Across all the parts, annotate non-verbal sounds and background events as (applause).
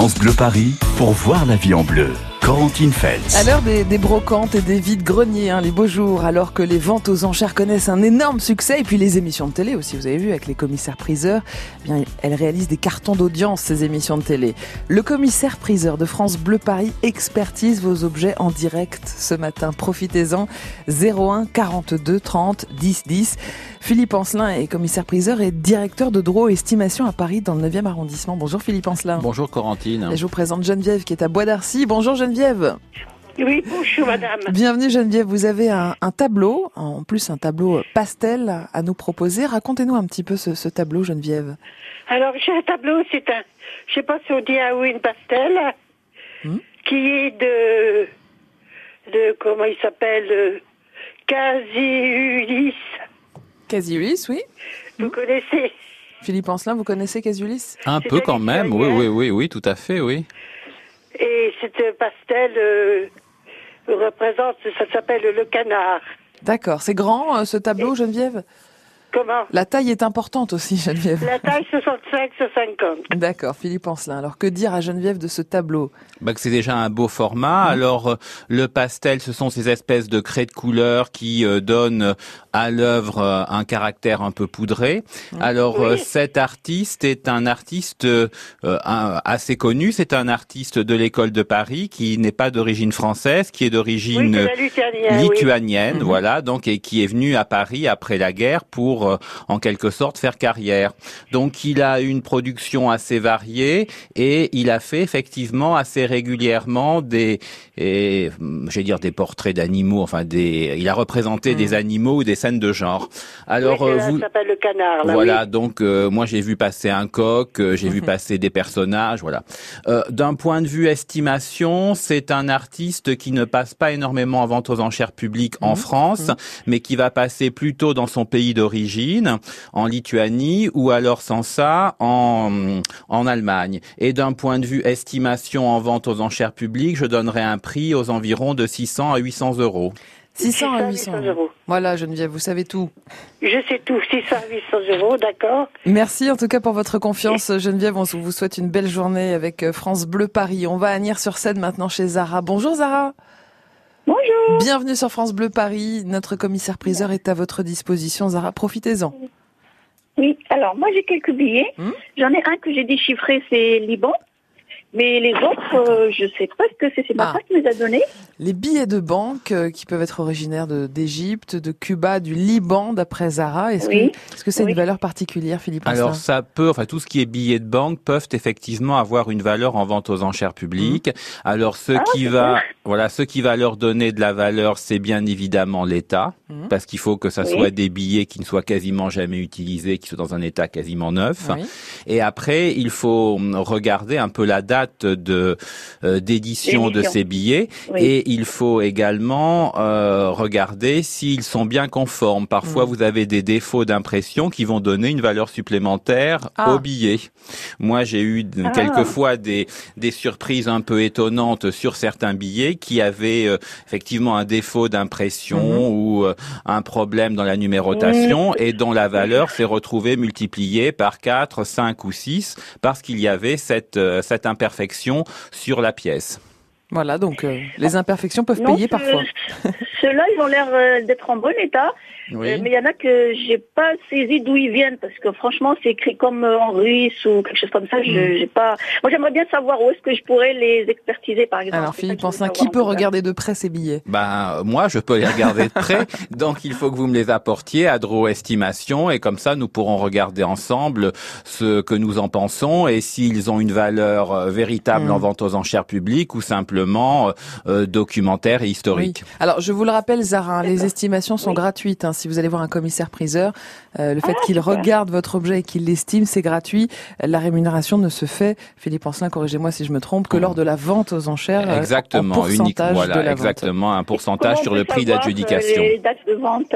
France Bleu Paris pour voir la vie en bleu. Corentine Feltz. À l'heure des, des brocantes et des vides greniers, hein, les beaux jours, alors que les ventes aux enchères connaissent un énorme succès, et puis les émissions de télé aussi, vous avez vu, avec les commissaires priseurs, eh bien, elles réalisent des cartons d'audience, ces émissions de télé. Le commissaire priseur de France Bleu Paris expertise vos objets en direct ce matin. Profitez-en. 01 42 30 10 10. Philippe Ancelin est commissaire priseur et directeur de Draw Estimation à Paris dans le 9e arrondissement. Bonjour Philippe Ancelin. Bonjour Corentine. Et je vous présente Geneviève qui est à Bois d'Arcy. Bonjour Geneviève. Oui, bonjour madame. Bienvenue Geneviève, vous avez un, un, tableau, en plus un tableau pastel à nous proposer. Racontez-nous un petit peu ce, ce tableau Geneviève. Alors j'ai un tableau, c'est un, je sais pas si on dit un ou une pastel, Hmm? qui est de, de comment il s'appelle, euh, Casiulis. Casiulis, oui. Vous connaissez? Philippe Ancelin, vous connaissez Casiulis Un peu quand même, oui, oui, oui, oui, tout à fait, oui. Et cette pastel euh, représente, ça s'appelle le canard. D'accord, c'est grand euh, ce tableau Geneviève? Comment? La taille est importante aussi Geneviève. La taille 65 sur 50. D'accord, Philippe Ancelin. Alors que dire à Geneviève de ce tableau? Bah, que c'est déjà un beau format. Alors euh, le pastel, ce sont ces espèces de craies de couleur qui euh, donnent à l'œuvre euh, un caractère un peu poudré. Alors euh, Oui. cet artiste est un artiste euh, un- assez connu. C'est un artiste de l'école de Paris qui n'est pas d'origine française, qui est d'origine lituanienne. oui. Mhm. voilà, donc et qui est venu à Paris après la guerre pour euh, en quelque sorte faire carrière. Donc il a une production assez variée et il a fait effectivement assez régulièrement des et je vais dire des portraits d'animaux, enfin des il a représenté des animaux ou des scènes de genre. Alors oui, euh, vous s'appelle le canard. Là, voilà, oui. donc euh, moi j'ai vu passer un coq, j'ai vu (laughs) passer des personnages, voilà. Euh, D'un point de vue estimation, c'est un artiste qui ne passe pas énormément en vente aux enchères publiques en Mhm. France, Mhm. mais qui va passer plutôt dans son pays d'origine, en Lituanie, ou alors sans ça, en, en Allemagne. Et d'un point de vue estimation en vente aux enchères publiques, je donnerais un prix aux environs de 600 à 800 euros. 600 à 800 800 euros. Voilà Geneviève, vous savez tout. Je sais tout, 600 800 euros, d'accord Merci en tout cas pour votre confiance Geneviève. On vous souhaite une belle journée avec euh, France Bleu Paris. On va à Nières-sur-Seine maintenant chez Zara. Bonjour Zara. Bonjour. Bienvenue sur France Bleu Paris. Notre commissaire priseur est à votre disposition. Zara, profitez-en. Oui, alors moi j'ai quelques billets. Hmm? J'en ai un que j'ai déchiffré, c'est Liban. Mais les autres, euh, je sais pas ce que c'est. C'est ma Ah. femme qui les a donnés. Les billets de banque euh, qui peuvent être originaires de- d'Égypte, de, Cuba, du Liban, d'après Zara. Est-ce Oui. que est-ce que c'est Oui. une valeur particulière, Philippe Alors ça peut, enfin tout ce qui est billets de banque peuvent effectivement avoir une valeur en vente aux enchères publiques. Alors ce Ah, qui c'est va, voilà, ce qui va leur donner de la valeur, c'est bien évidemment l'État, Mhm. parce qu'il faut que ça Oui. soit des billets qui ne soient quasiment jamais utilisés, qui soient dans un état quasiment neuf. Oui. Et après, il faut hum, regarder un peu la date de euh, d'édition de ces billets, Oui. et il faut également euh, regarder s'ils sont bien conformes. Parfois, Mhm. vous avez des défauts d'impression qui vont donner une valeur supplémentaire Ah. au billet. Moi, j'ai eu Ah. quelquefois des, des surprises un peu étonnantes sur certains billets qui avaient euh, effectivement un défaut d'impression Mhm. ou euh, un problème dans la numérotation et dont la valeur s'est retrouvée multipliée par 4, 5 ou 6 parce qu'il y avait cette, euh, cette imperfection sur la pièce. Voilà, donc euh, les imperfections peuvent Non, payer ce- parfois. (laughs) Ceux-là, ils ont l'air euh, d'être en bon état. Euh, mais il y en a que j'ai pas saisi d'où ils viennent parce que franchement, c'est écrit comme euh, en russe ou quelque chose comme ça. Je Mm. j'ai pas. Moi, j'aimerais bien savoir où est-ce que je pourrais les expertiser, par exemple. Alors Philippe savoir, qui peut regarder de près ces billets? Ben moi, je peux les regarder de près, (laughs) donc il faut que vous me les apportiez à Draw Estimation et comme ça nous pourrons regarder ensemble ce que nous en pensons et s'ils ont une valeur euh, véritable Mm. en vente aux enchères publiques ou simplement euh, documentaire et historique. Oui. Alors, je vous le rappelle, Zara, hein, les D'accord. estimations sont Oui. gratuites. hein. Si vous allez voir un commissaire-priseur, euh, le fait Ah, qu'il regarde votre objet et qu'il l'estime, c'est gratuit. La rémunération ne se fait, Philippe Ancelin, corrigez-moi si je me trompe, que Mm. lors de la vente aux enchères. euh, Exactement, en unique, pourcentage voilà, de la vente. exactement, un pourcentage sur on le prix euh, d'adjudication. Les dates de vente.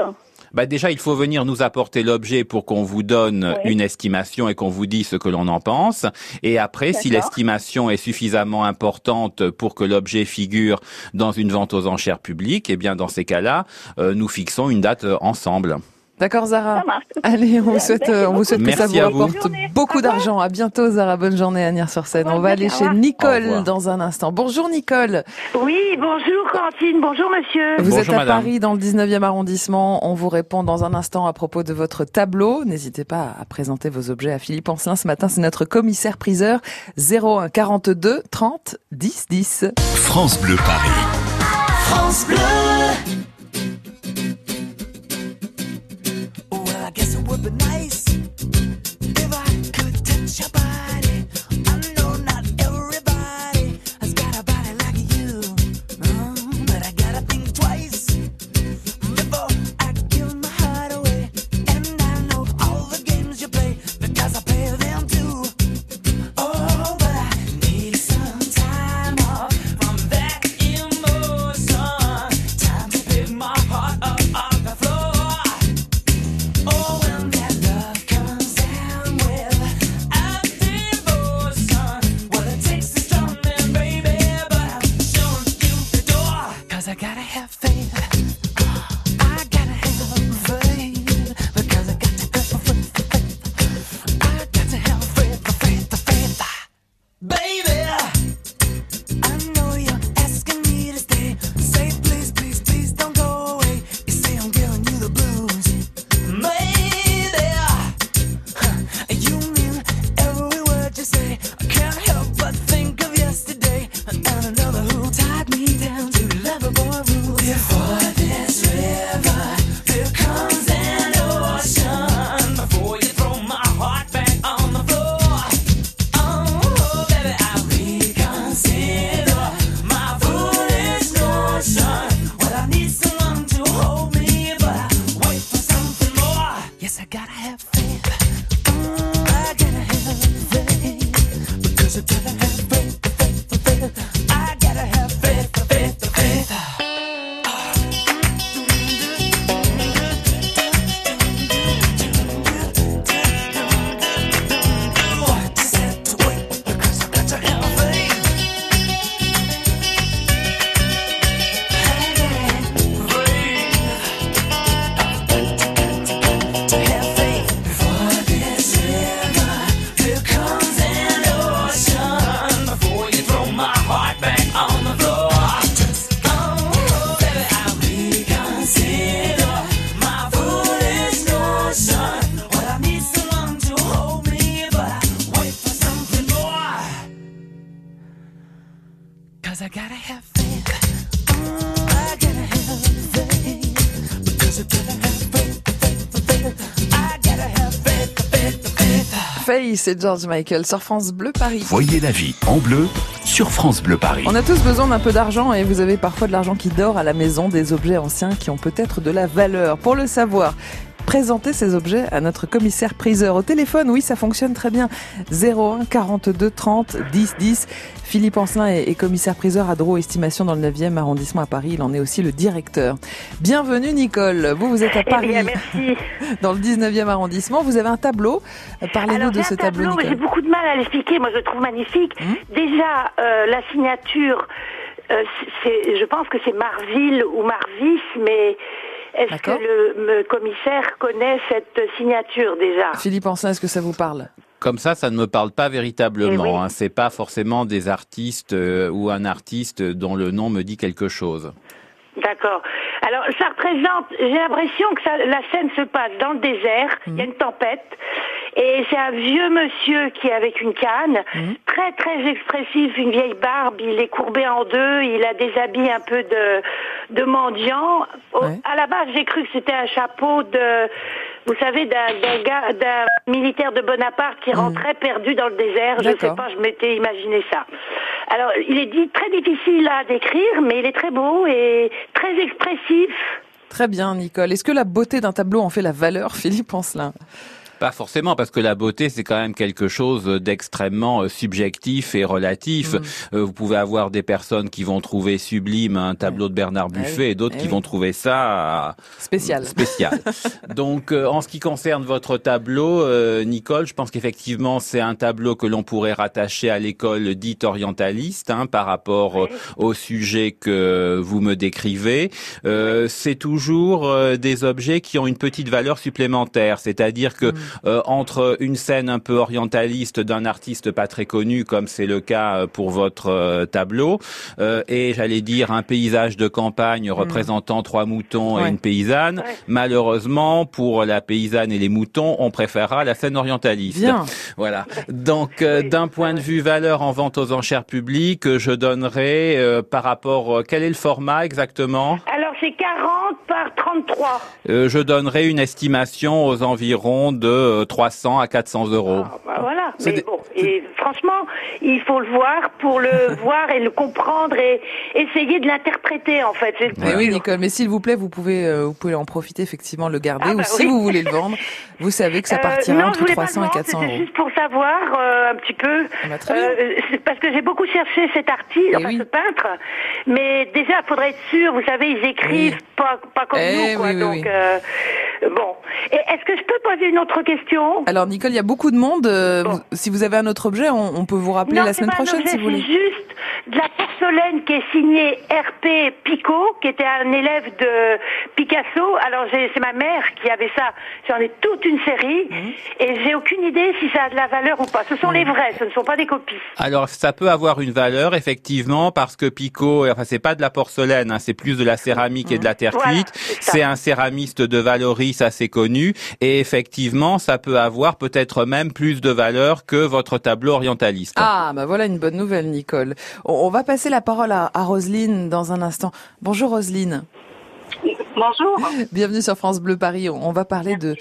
Bah déjà, il faut venir nous apporter l'objet pour qu'on vous donne Oui. une estimation et qu'on vous dise ce que l'on en pense. Et après, si l'estimation est suffisamment importante pour que l'objet figure dans une vente aux enchères publiques, eh bien dans ces cas-là, euh, nous fixons une date euh, ensemble. D'accord, Zara. Allez, on vous souhaite, euh, on vous souhaite que ça vous rapporte beaucoup d'argent. À bientôt, Zara. Bonne journée, Nier sur scène. On va aller chez Nicole dans un instant. Bonjour, Nicole. Oui, bonjour, Quentin. Bonjour, monsieur. Vous êtes à Paris, dans le 19e arrondissement. On vous répond dans un instant à propos de votre tableau. N'hésitez pas à présenter vos objets à Philippe Ancelin. Ce matin, c'est notre commissaire priseur 01 42 30 10 10. France Bleu Paris. France Bleu. C'est George Michael sur France Bleu Paris. Voyez la vie en bleu sur France Bleu Paris. On a tous besoin d'un peu d'argent et vous avez parfois de l'argent qui dort à la maison, des objets anciens qui ont peut-être de la valeur. Pour le savoir, présenter ces objets à notre commissaire priseur. Au téléphone, oui, ça fonctionne très bien. 01 42 30 10 10. Philippe Ancelin est, commissaire priseur à Drô Estimation dans le 9e arrondissement à Paris. Il en est aussi le directeur. Bienvenue Nicole. Vous, vous êtes à eh Paris. merci. (laughs) Dans le 19e arrondissement. Vous avez un tableau. Parlez-nous de ce tableau. tableau J'ai beaucoup de mal à l'expliquer. Moi, je le trouve magnifique. Hum Déjà, euh, la signature, euh, je pense que c'est Marville ou Marvis, mais est-ce que le, commissaire connaît cette signature déjà Philippe Ancelin, est-ce que ça vous parle? Comme ça, ça ne me parle pas véritablement. Eh hein. C'est pas forcément des artistes euh, ou un artiste dont le nom me dit quelque chose. D'accord. Alors, ça représente, j'ai l'impression que la scène se passe dans le désert, il y a une tempête, et c'est un vieux monsieur qui est avec une canne, mhm. très très expressif, une vieille barbe, il est courbé en deux, il a des habits un peu de, de mendiant. À la base, j'ai cru que c'était un chapeau de, vous savez, d'un d'un militaire de Bonaparte qui mhm. rentrait perdu dans le désert. Je ne sais pas, je m'étais imaginé ça. Alors, il est dit très difficile à décrire, mais il est très beau et très expressif. Très bien, Nicole. Est-ce que la beauté d'un tableau en fait la valeur, (laughs) Philippe Ancelin? Pas forcément, parce que la beauté, c'est quand même quelque chose d'extrêmement euh, subjectif et relatif. Mm. Euh, vous pouvez avoir des personnes qui vont trouver sublime un tableau de Bernard ah Buffet et d'autres eh qui vont trouver ça spécial. (laughs) Spécial. Donc, en ce qui concerne votre tableau, Nicole, je pense qu'effectivement, c'est un tableau que l'on pourrait rattacher à l'école dite orientaliste hein, par rapport au sujet que vous me décrivez. c'est toujours des objets qui ont une petite valeur supplémentaire, c'est-à-dire que mm. Euh, entre une scène un peu orientaliste d'un artiste pas très connu, comme c'est le cas euh, pour votre euh, tableau, et j'allais dire un paysage de campagne mm. représentant trois moutons et une paysanne, malheureusement pour la paysanne et les moutons, on préférera la scène orientaliste. Bien. Voilà. Donc d'un point de vue valeur en vente aux enchères publiques, je donnerai par rapport quel est le format exactement? Alors c'est 40 par 33. je donnerai une estimation aux environs de 300 à 400 euros. Ah, bah. Mais bon, et franchement, il faut le voir pour le (laughs) voir et le comprendre et essayer de l'interpréter en fait. Mais oui, Nicole. Mais s'il vous plaît, vous pouvez, euh, vous pouvez en profiter effectivement, le garder ah, ou bah si vous voulez le vendre, vous savez que ça euh, partira entre 300 et 400 euros. Juste pour savoir euh, un petit peu, ah, bah, parce que j'ai beaucoup cherché cet artiste, eh ce peintre, mais déjà, il faudrait être sûr. Vous savez, ils écrivent pas, pas comme eh nous, quoi. donc bon. Et est-ce que je peux poser une autre question? Alors Nicole, il y a beaucoup de monde. Euh, si vous avez un autre objet, on, peut vous rappeler la semaine prochaine si vous voulez. juste de la porcelaine qui est signée RP Picot, qui était un élève de Picasso. Alors c'est ma mère qui avait ça. J'en ai toute une série mhm. et j'ai aucune idée si ça a de la valeur ou pas. Ce sont les vrais, ce ne sont pas des copies. Alors ça peut avoir une valeur effectivement parce que Picot, enfin c'est pas de la porcelaine, hein, c'est plus de la céramique et de la terre cuite. c'est un céramiste de Valoris assez connu et effectivement ça peut avoir peut-être même plus de valeur que votre tableau orientaliste. Ah bah voilà une bonne nouvelle Nicole. On va passer la parole à, à Roselyne dans un instant. Bonjour Roselyne. Bonjour. Bienvenue sur France Bleu Paris. On va parler de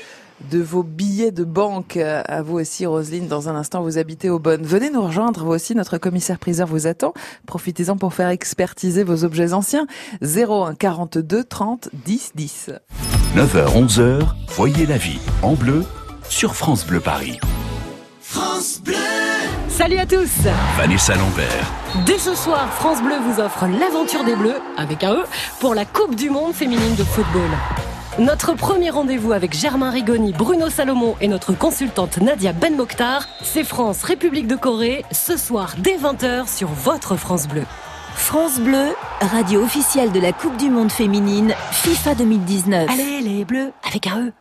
de vos billets de banque. À vous aussi, Roselyne, dans un instant, vous habitez au Bonne. Venez nous rejoindre, vous aussi, notre commissaire priseur vous attend. Profitez-en pour faire expertiser vos objets anciens. 01 42 30 10 10. 9h, 11h, voyez la vie en bleu sur France Bleu Paris. France Bleu Salut à tous Vanessa Lambert. Dès ce soir, France Bleu vous offre l'aventure des Bleus, avec un E, pour la Coupe du Monde féminine de football. Notre premier rendez-vous avec Germain Rigoni, Bruno Salomon et notre consultante Nadia Ben Mokhtar, c'est France République de Corée, ce soir dès 20h sur votre France Bleu. France Bleu, radio officielle de la Coupe du Monde féminine FIFA 2019. Allez les Bleus, avec un E.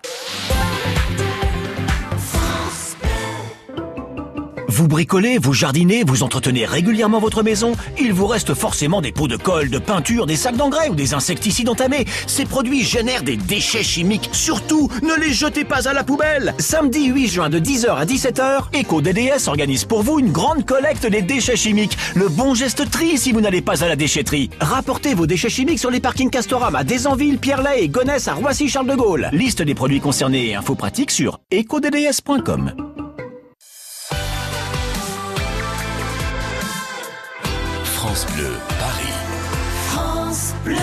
Vous bricolez, vous jardinez, vous entretenez régulièrement votre maison, il vous reste forcément des pots de colle, de peinture, des sacs d'engrais ou des insecticides entamés. Ces produits génèrent des déchets chimiques. Surtout, ne les jetez pas à la poubelle. Samedi 8 juin de 10h à 17h, EcoDDS organise pour vous une grande collecte des déchets chimiques. Le bon geste tri si vous n'allez pas à la déchetterie. Rapportez vos déchets chimiques sur les parkings Castorama à Desanville, Pierre-Lay et Gonesse à Roissy-Charles de Gaulle. Liste des produits concernés et infos pratiques sur ecodds.com. France Bleu, Paris. France Bleu.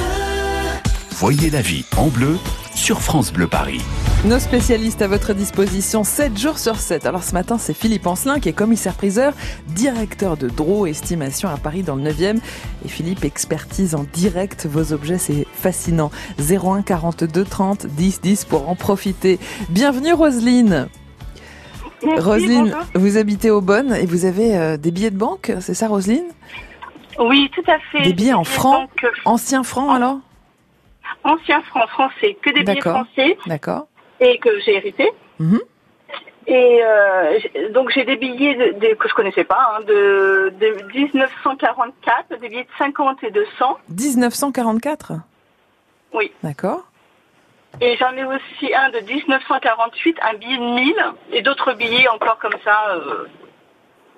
Voyez la vie en bleu sur France Bleu Paris. Nos spécialistes à votre disposition 7 jours sur 7. Alors ce matin, c'est Philippe Ancelin qui est commissaire-priseur, directeur de Draw Estimation à Paris dans le 9e. Et Philippe expertise en direct vos objets, c'est fascinant. 01 42 30 10 10 pour en profiter. Bienvenue Roselyne. Roselyne, vous habitez au Bonne et vous avez euh, des billets de banque, c'est ça Roselyne? Oui, tout à fait. Des billets en francs Anciens francs alors Anciens francs français, que des billets français. D'accord. Et que j'ai hérité. Mhm. Et euh, donc j'ai des billets de, que je connaissais pas, hein, de, de, 1944, des billets de 50 et de 100. 1944 Oui. D'accord. Et j'en ai aussi un de 1948, un billet de 1000, et d'autres billets encore comme ça. Euh,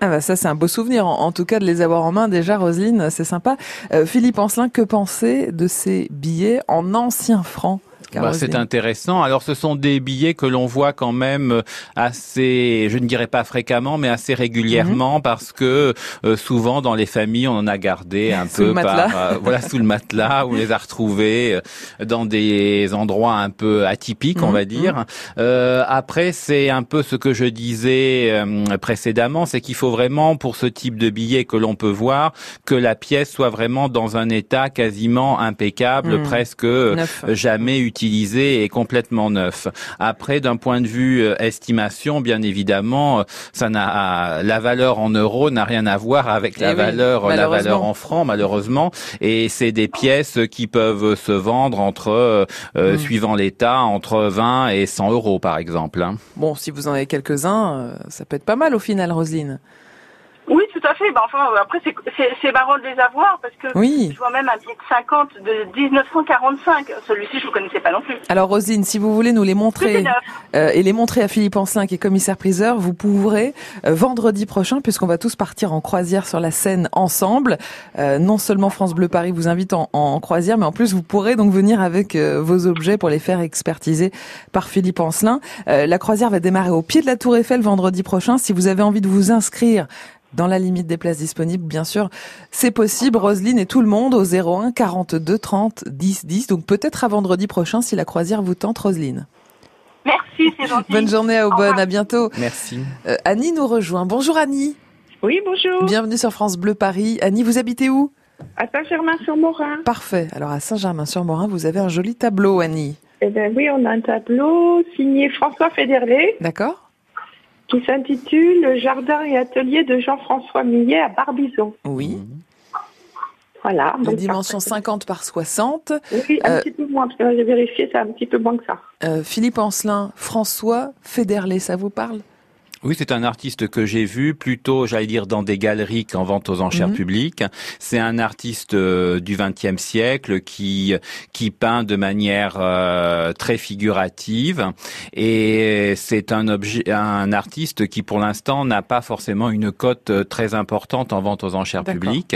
ah bah ça c'est un beau souvenir, en, tout cas de les avoir en main déjà, Roselyne, c'est sympa. Euh, Philippe Ancelin, que penser de ces billets en anciens francs bah, C'est intéressant. Alors ce sont des billets que l'on voit quand même assez, je ne dirais pas fréquemment, mais assez régulièrement mhm. parce que euh, souvent dans les familles on en a gardé un peu par, euh, voilà sous le matelas ou les a retrouvés euh, dans des endroits un peu atypiques, on mhm. va dire. Euh, après c'est un peu ce que je disais précédemment, c'est qu'il faut vraiment pour ce type de billet que l'on peut voir que la pièce soit vraiment dans un état quasiment impeccable, mhm. presque jamais utilisé et complètement neuf. Après, d'un point de vue euh, estimation, bien évidemment, euh, ça n'a la valeur en euros n'a rien à voir avec la eh valeur la valeur en francs malheureusement. Et c'est des pièces qui peuvent se vendre entre euh, hmm. suivant l'état entre 20 et 100 euros par exemple. Hein. Bon, si vous en avez quelques-uns, ça peut être pas mal au final, Roselyne. Oui, tout à fait. Ben, enfin, après, c'est marrant de les avoir parce que je vois même un billet de 50 de 1945. Celui-ci, je ne connaissais pas non plus. Alors, Rosine, si vous voulez nous les montrer euh, et les montrer à Philippe Ancelin, qui est commissaire-priseur, vous pourrez euh, vendredi prochain, puisqu'on va tous partir en croisière sur la Seine ensemble. Euh, non seulement France Bleu Paris vous invite en, en, croisière, mais en plus, vous pourrez donc venir avec vos objets pour les faire expertiser par Philippe Ancelin. la croisière va démarrer au pied de la Tour Eiffel vendredi prochain. Si vous avez envie de vous inscrire dans la limite des places disponibles, bien sûr. C'est possible, Roselyne et tout le monde au 01 42 30 10 10. Donc peut-être à vendredi prochain si la croisière vous tente, Roselyne. Merci, c'est gentil. Bonne journée à Aubonne, à bientôt. Merci. Euh, Annie nous rejoint. Bonjour Annie. Oui, bonjour. Bienvenue sur France Bleu Paris. Annie, vous habitez où? À Saint-Germain-sur-Morin. Parfait. Alors à Saint-Germain-sur-Morin, vous avez un joli tableau, Annie. Eh bien oui, on a un tableau signé François Féderlé. D'accord qui s'intitule Le jardin et atelier de Jean-François Millet à Barbizon. Oui. Voilà. De dimension 50 par 60. Oui, un euh, petit peu moins, parce que j'ai vérifié, c'est un petit peu moins que ça. Euh, Philippe Ancelin, François Féderlé, ça vous parle? Oui, c'est un artiste que j'ai vu plutôt, j'allais dire, dans des galeries qu'en vente aux enchères mhm. publiques. C'est un artiste euh, du XXe siècle qui qui peint de manière euh, très figurative et c'est un objet, un artiste qui pour l'instant n'a pas forcément une cote euh, très importante en vente aux enchères publiques.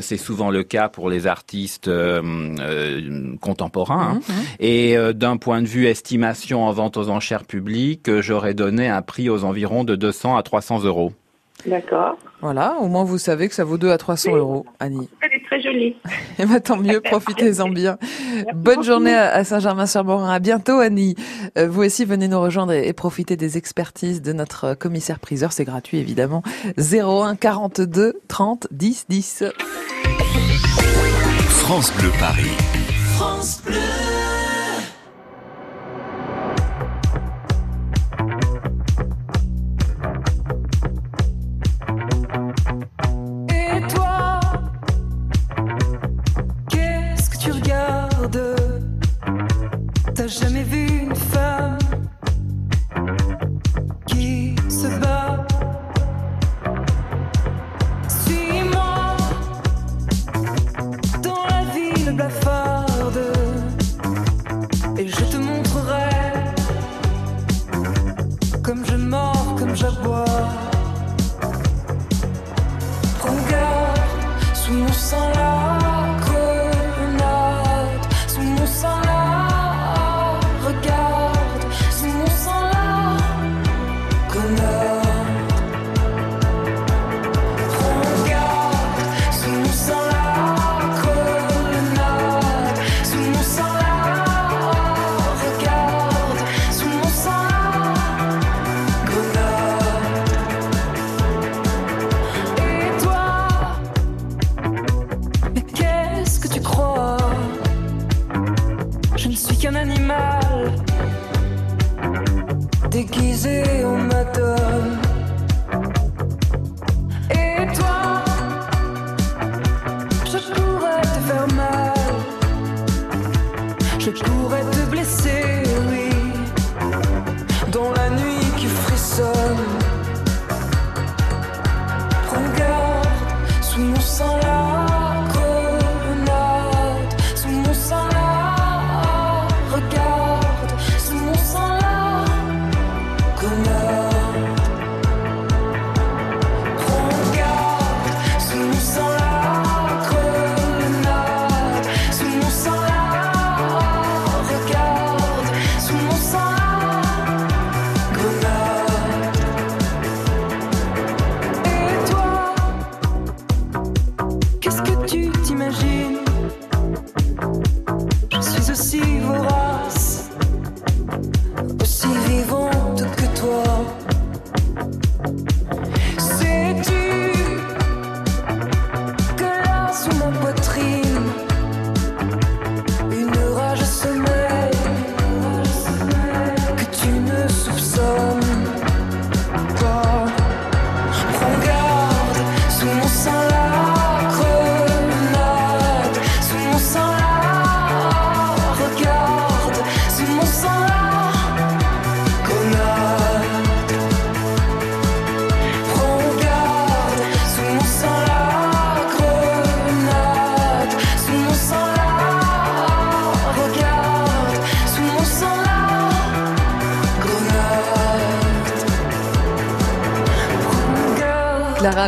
c'est souvent le cas pour les artistes contemporains. Hein. Mhm. Et d'un point de vue estimation en vente aux enchères publiques, j'aurais donné un prix aux environs de 200 à 300 euros. D'accord. Voilà, au moins vous savez que ça vaut 2 à 300 euros, Annie. Elle est très jolie. Et (laughs) eh ben, tant mieux, profitez-en bien. Bonne journée à Saint-Germain-sur-Morin. À bientôt, Annie. Euh, vous aussi, venez nous rejoindre et profiter des expertises de notre commissaire-priseur. C'est gratuit, évidemment. 01 42 30 10 10. France Bleu Paris. France Bleu.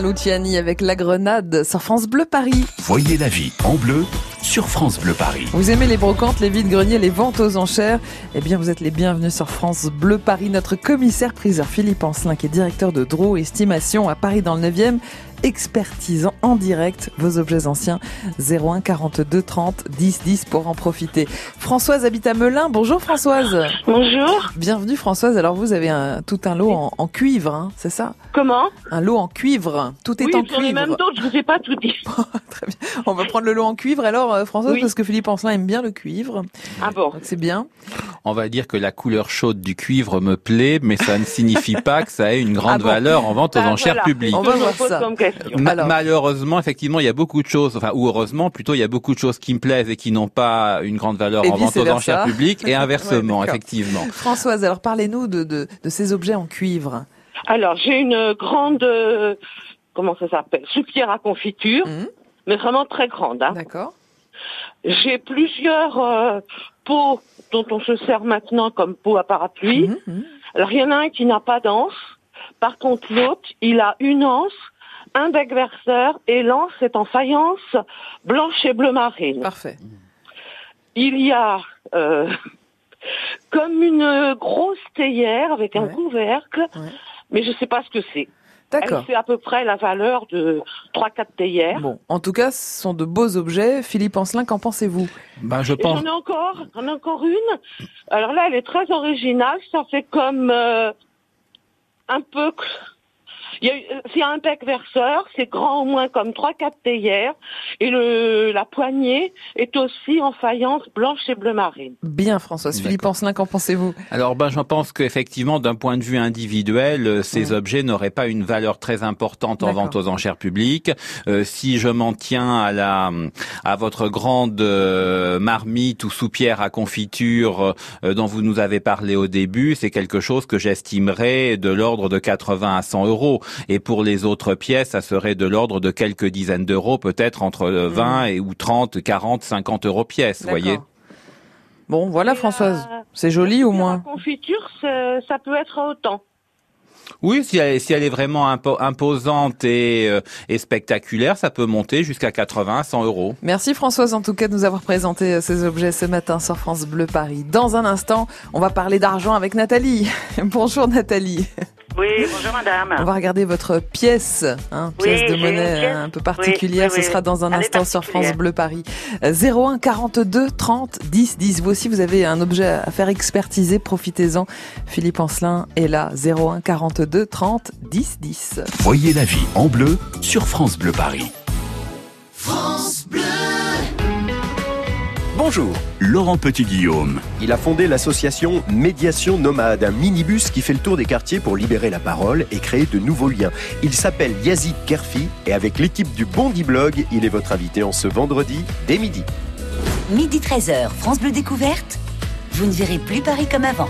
Luciani avec La Grenade sur France Bleu Paris. Voyez la vie en bleu sur France Bleu Paris. Vous aimez les brocantes, les vides-greniers, les ventes aux enchères? Eh bien, vous êtes les bienvenus sur France Bleu Paris. Notre commissaire priseur Philippe Ancelin, qui est directeur de Draw Estimation à Paris dans le 9e, expertisant en direct vos objets anciens 01 42 30 10 10 pour en profiter. Françoise habite à Melun. Bonjour Françoise. Bonjour. Bienvenue Françoise. Alors vous avez un, tout un lot en, cuivre, hein, c'est ça? Comment? Un lot en cuivre. Tout est en cuivre. Oui, même d'autres, je ne vous ai pas tout dit. (laughs) Très bien. On va prendre le lot en cuivre alors euh, Françoise parce que Philippe Ancelin aime bien le cuivre. Ah bon. C'est bien. On va dire que la couleur chaude du cuivre me plaît, mais ça ne signifie pas que ça ait une grande ah valeur en vente aux bah, enchères publiques. On va voir ça. Malheureusement, effectivement, il y a beaucoup de choses, enfin, ou heureusement, plutôt, il y a beaucoup de choses qui me plaisent et qui n'ont pas une grande valeur en vente aux enchères publiques, et (laughs) inversement, effectivement. Françoise, alors parlez-nous de, de, de, ces objets en cuivre. Alors, j'ai une grande, euh, comment ça s'appelle, soupière à confiture, mmh. mais vraiment très grande. Hein. D'accord. J'ai plusieurs euh, pots dont on se sert maintenant comme pot à parapluie. Mmh, mmh. Alors, il y en a un qui n'a pas d'anse. Par contre, l'autre, il a une anse un bec verseur et l'anse est en faïence blanche et bleu marine. Parfait. Il y a euh, (laughs) comme une grosse théière avec un couvercle, mais je ne sais pas ce que c'est. D'accord. Elle fait à peu près la valeur de 3-4 théières. Bon, en tout cas, ce sont de beaux objets. Philippe Ancelin, qu'en pensez-vous? Ben, je pense. J'en ai encore, j'en ai encore une. Alors là, elle est très originale. Ça fait comme euh, un peu c'est un bec verseur, c'est grand au moins comme 3-4 théières, et le, la poignée est aussi en faïence blanche et bleu marine. Bien Françoise. Philippe Ancelin, qu'en pensez-vous? Alors ben, je pense qu'effectivement, d'un point de vue individuel, euh, ces objets n'auraient pas une valeur très importante en vente aux enchères publiques. Euh, si je m'en tiens à la à votre grande euh, marmite ou soupière à confiture euh, dont vous nous avez parlé au début, c'est quelque chose que j'estimerais de l'ordre de 80 à 100 euros. Et pour les autres pièces, ça serait de l'ordre de quelques dizaines d'euros, peut-être entre 20 mmh. et ou 30, 40, 50 euros pièce, vous voyez. Bon, voilà Françoise, euh, c'est joli au moins. La confiture, ça peut être autant. Oui, si elle, si elle est vraiment imposante et, euh, et, spectaculaire, ça peut monter jusqu'à 80, 100 euros. Merci Françoise en tout cas de nous avoir présenté euh, ces objets ce matin sur France Bleu Paris. Dans un instant, on va parler d'argent avec Nathalie. (laughs) Bonjour Nathalie. Oui, bonjour madame. On va regarder votre pièce, hein, pièce de monnaie un peu particulière. Ce sera dans un instant sur France Bleu Paris. 01 42 30 10 10. Vous aussi, vous avez un objet à faire expertiser. Profitez-en. Philippe Ancelin est là. 01 42 30 10 10. Voyez la vie en bleu sur France Bleu Paris. France Bleu. Bonjour, Laurent Petit-Guillaume. Il a fondé l'association Médiation Nomade, un minibus qui fait le tour des quartiers pour libérer la parole et créer de nouveaux liens. Il s'appelle Yazid Kerfi et avec l'équipe du Bondi Blog, il est votre invité en ce vendredi dès midi. Midi 13h, France Bleu Découverte. Vous ne verrez plus Paris comme avant.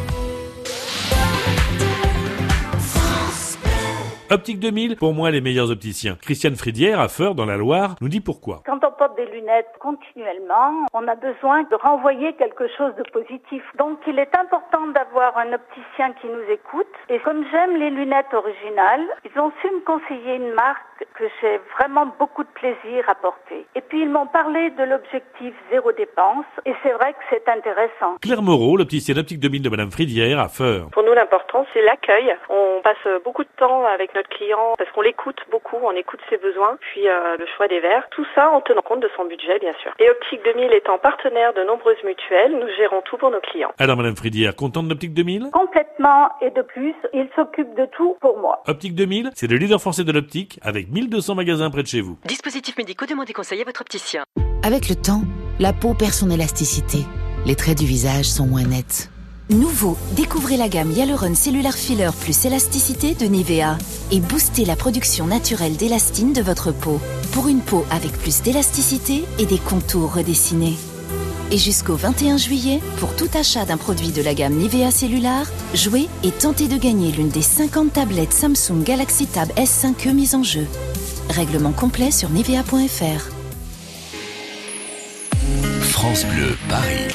Optique 2000, pour moi les meilleurs opticiens. Christiane Fridière, à Feur, dans la Loire, nous dit pourquoi. Quand on porte des lunettes continuellement, on a besoin de renvoyer quelque chose de positif. Donc il est important d'avoir un opticien qui nous écoute. Et comme j'aime les lunettes originales, ils ont su me conseiller une marque que j'ai vraiment beaucoup de plaisir à porter. Et puis ils m'ont parlé de l'objectif zéro dépense. Et c'est vrai que c'est intéressant. Claire Moreau, l'opticienne Optique 2000 de Madame Fridière, à Feur. Pour nous, l'important, c'est l'accueil. On passe beaucoup de temps avec notre client parce qu'on l'écoute beaucoup, on écoute ses besoins, puis euh, le choix des verres, tout ça en tenant compte de son budget bien sûr. Et Optique 2000 étant partenaire de nombreuses mutuelles, nous gérons tout pour nos clients. Alors Madame Fridière, contente de l'Optique 2000 Complètement et de plus, il s'occupe de tout pour moi. Optique 2000, c'est le leader français de l'optique avec 1200 magasins près de chez vous. Dispositifs médicaux, demandez conseil à votre opticien. Avec le temps, la peau perd son élasticité. Les traits du visage sont moins nets. Nouveau, découvrez la gamme Hyaluron Cellular Filler plus élasticité de Nivea et boostez la production naturelle d'élastine de votre peau pour une peau avec plus d'élasticité et des contours redessinés. Et jusqu'au 21 juillet, pour tout achat d'un produit de la gamme Nivea Cellular, jouez et tentez de gagner l'une des 50 tablettes Samsung Galaxy Tab S5e mises en jeu. Règlement complet sur nivea.fr. France Bleu, Paris.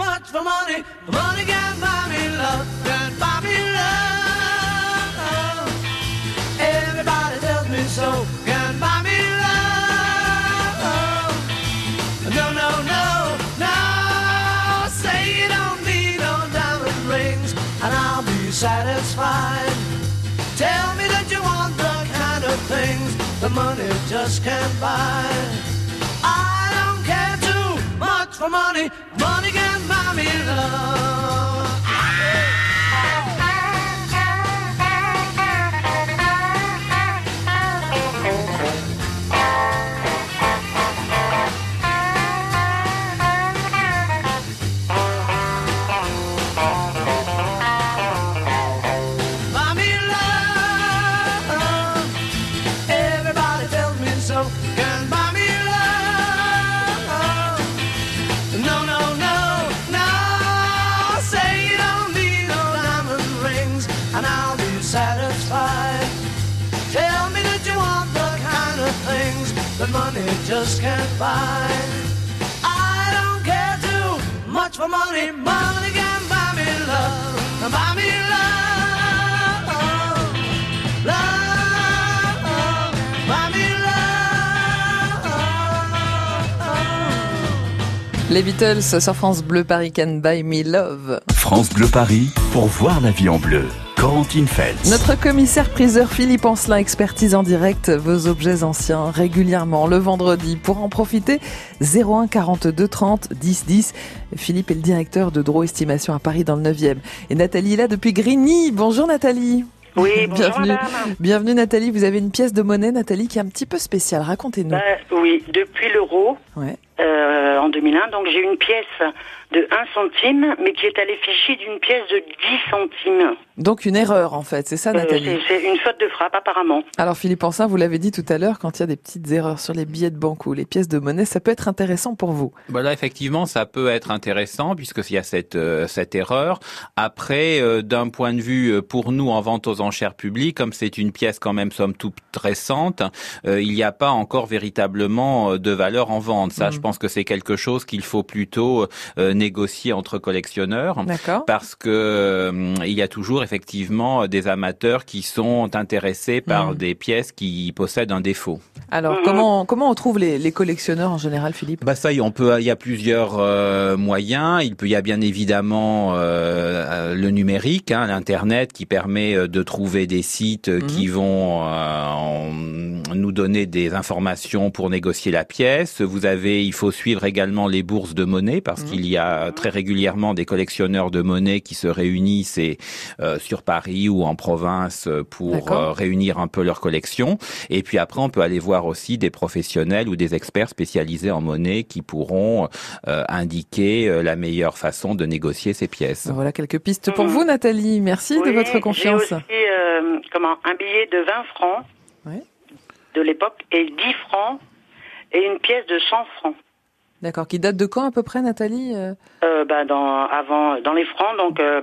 Much for money, money can buy me love, can buy me love. Everybody tells me so, can buy me love. No, no, no, no, say you don't need no diamond rings, and I'll be satisfied. Tell me that you want the kind of things the money just can't buy. I for money, money can buy me love. Just can't buy. I don't care too much for money. Money can buy me love. Buy me love. Love. Les Beatles sur France Bleu Paris Can Buy Me Love. France Bleu Paris pour voir la vie en bleu. Notre commissaire priseur Philippe Ancelin expertise en direct vos objets anciens régulièrement le vendredi. Pour en profiter, 01 42 30 10 10. Philippe est le directeur de Draw Estimation à Paris dans le 9e. Et Nathalie est là depuis Grigny. Bonjour Nathalie. Oui, bonjour, Bienvenue. madame. Bienvenue Nathalie. Vous avez une pièce de monnaie Nathalie qui est un petit peu spéciale. Racontez-nous. Ben, oui, depuis l'euro, Ouais. Euh, en 2001, donc j'ai une pièce de 1 centime, mais qui est à l'effigie d'une pièce de 10 centimes. Donc une erreur en fait, c'est ça Euh, Nathalie c'est c'est une faute de frappe apparemment. Alors Philippe Ancelin, vous l'avez dit tout à l'heure, quand il y a des petites erreurs sur les billets de banque ou les pièces de monnaie, ça peut être intéressant pour vous. Bah là, effectivement, ça peut être intéressant puisqu'il y a cette euh, cette erreur. Après, euh, d'un point de vue pour nous en vente aux enchères publiques, comme c'est une pièce quand même somme toute récente, euh, il n'y a pas encore véritablement de valeur en vente. Ça, Mhm. je pense que c'est quelque chose qu'il faut plutôt euh, négocier entre collectionneurs. D'accord. Parce que euh, il y a toujours effectivement des amateurs qui sont intéressés par Mhm. des pièces qui possèdent un défaut. Alors comment comment on trouve les, les collectionneurs en général, Philippe? Bah ça, on peut, il y a plusieurs euh, moyens. Il peut, y a bien évidemment euh, le numérique, hein, l'internet, qui permet de trouver des sites euh, qui vont euh, en- nous donner des informations pour négocier la pièce. Vous avez, il faut suivre également les bourses de monnaie parce qu'il y a très régulièrement des collectionneurs de monnaie qui se réunissent et euh, sur Paris ou en province euh, pour euh, réunir un peu leur collection. Et puis après, on peut aller voir aussi des professionnels ou des experts spécialisés en monnaie qui pourront euh, indiquer euh, la meilleure façon de négocier ces pièces. Voilà quelques pistes pour vous, Nathalie. Merci de Oui, votre J'ai confiance. aussi euh, comment, un billet de 20 francs Ouais. de l'époque et 10 francs et une pièce de 100 francs. D'accord. Qui date de quand à peu près, Nathalie Euh, Euh, bah, dans, avant, dans les francs, donc euh,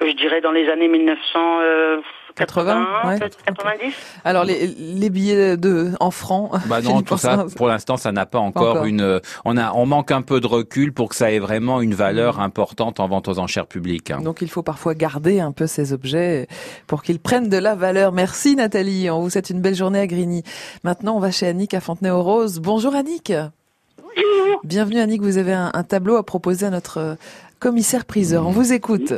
je dirais dans les années 1980, 80, ouais. peut-être 90. Alors les, les billets de en francs. Bah non, (laughs) tout ça, pour l'instant, ça n'a pas encore, Encore. une. On a, on manque un peu de recul pour que ça ait vraiment une valeur importante en vente aux enchères publiques. hein. Donc il faut parfois garder un peu ces objets pour qu'ils prennent de la valeur. Merci Nathalie, on vous souhaite une belle journée à Grigny. Maintenant on va chez Annick à Fontenay-aux-Roses. Bonjour Annick. Bonjour. Bienvenue Annick, vous avez un, un tableau à proposer à notre euh, commissaire priseur. On vous écoute.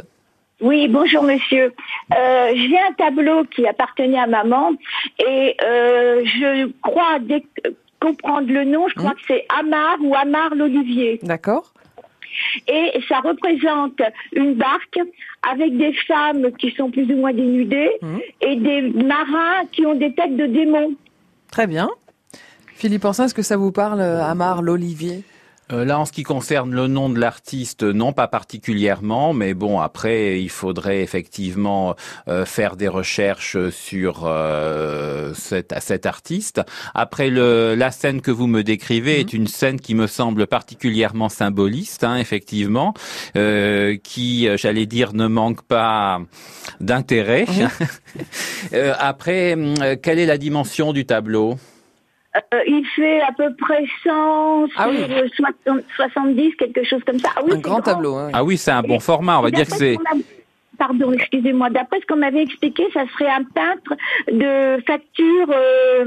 Oui, bonjour monsieur. Euh, J'ai un tableau qui appartenait à maman et euh, je crois comprendre le nom, je crois que c'est Amar ou Amar l'Olivier. D'accord. Et ça représente une barque avec des femmes qui sont plus ou moins dénudées et des marins qui ont des têtes de démons. Très bien. Philippe Ancelin, est-ce que ça vous parle, euh, Amar l'Olivier? Euh, là, en ce qui concerne le nom de l'artiste, non, pas particulièrement, mais bon, après, il faudrait effectivement euh, faire des recherches sur euh, cet, cet, artiste. Après, le, la scène que vous me décrivez est mhm. une scène qui me semble particulièrement symboliste, hein, effectivement, qui, j'allais dire, ne manque pas d'intérêt. (laughs) après, quelle est la dimension du tableau? Euh, il fait à peu près 100 ah sur 70, quelque chose comme ça. Ah oui, un grand, tableau. Hein. Ah oui, c'est un bon format. On va dire que c'est pardon, excusez-moi, d'après ce qu'on m'avait expliqué, ça serait un peintre de facture, euh,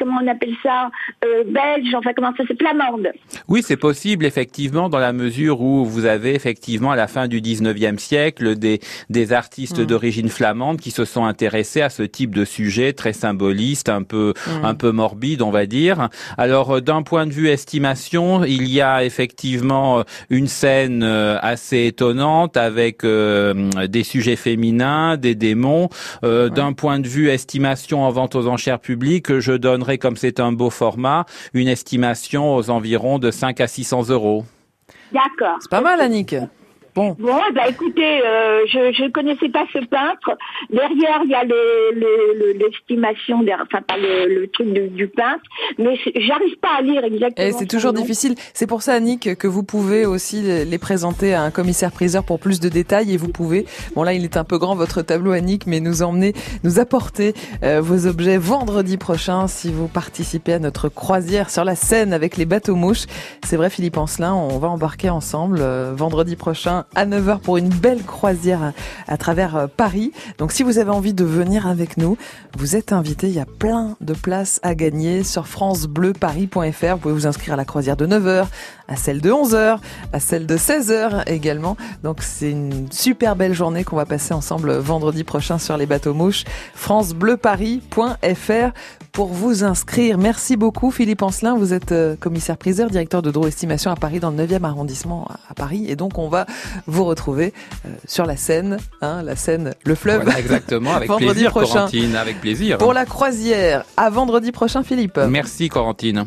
comment on appelle ça, euh, belge, enfin comment ça s'appelle, flamande. Oui, c'est possible, effectivement, dans la mesure où vous avez effectivement à la fin du 19e siècle des, des artistes mm. d'origine flamande qui se sont intéressés à ce type de sujet très symboliste, un peu, mm. un peu morbide, on va dire. Alors, euh, d'un point de vue estimation, il y a effectivement une scène assez étonnante avec des sujets féminins, des démons. Euh, d'un point de vue estimation en vente aux enchères publiques, je donnerai, comme c'est un beau format, une estimation aux environs de 5 à 600 euros. D'accord. C'est pas mal, Annick. Bon. Bon, bah écoutez, euh, je ne connaissais pas ce peintre. Derrière, il y a l'estimation, le, enfin pas le, truc du peintre, mais j'arrive pas à lire exactement. Et c'est toujours difficile. C'est pour ça, Annick, que vous pouvez aussi les présenter à un commissaire-priseur pour plus de détails et vous pouvez, bon là il est un peu grand votre tableau, Annick, mais nous emmener, nous apporter euh, vos objets vendredi prochain si vous participez à notre croisière sur la Seine avec les bateaux mouches. C'est vrai, Philippe Ancelin, on va embarquer ensemble euh, vendredi prochain à 9h pour une belle croisière à, travers euh, Paris. Donc si vous avez envie de venir avec nous, vous êtes invité. Il y a plein de places à gagner sur francebleuparis.fr. Vous pouvez vous inscrire à la croisière de 9h, à celle de 11h, à celle de 16h également. Donc c'est une super belle journée qu'on va passer ensemble vendredi prochain sur les bateaux mouches. francebleuparis.fr pour vous inscrire. Merci beaucoup Philippe Ancelin. Vous êtes euh, commissaire priseur, directeur de droit estimation à Paris dans le 9e arrondissement à Paris. Et donc on va vous retrouver euh, sur la Seine, hein, la Seine, le fleuve. exactement, avec (laughs) plaisir prochain. avec plaisir. Pour la croisière, à vendredi prochain Philippe. Merci Corentine.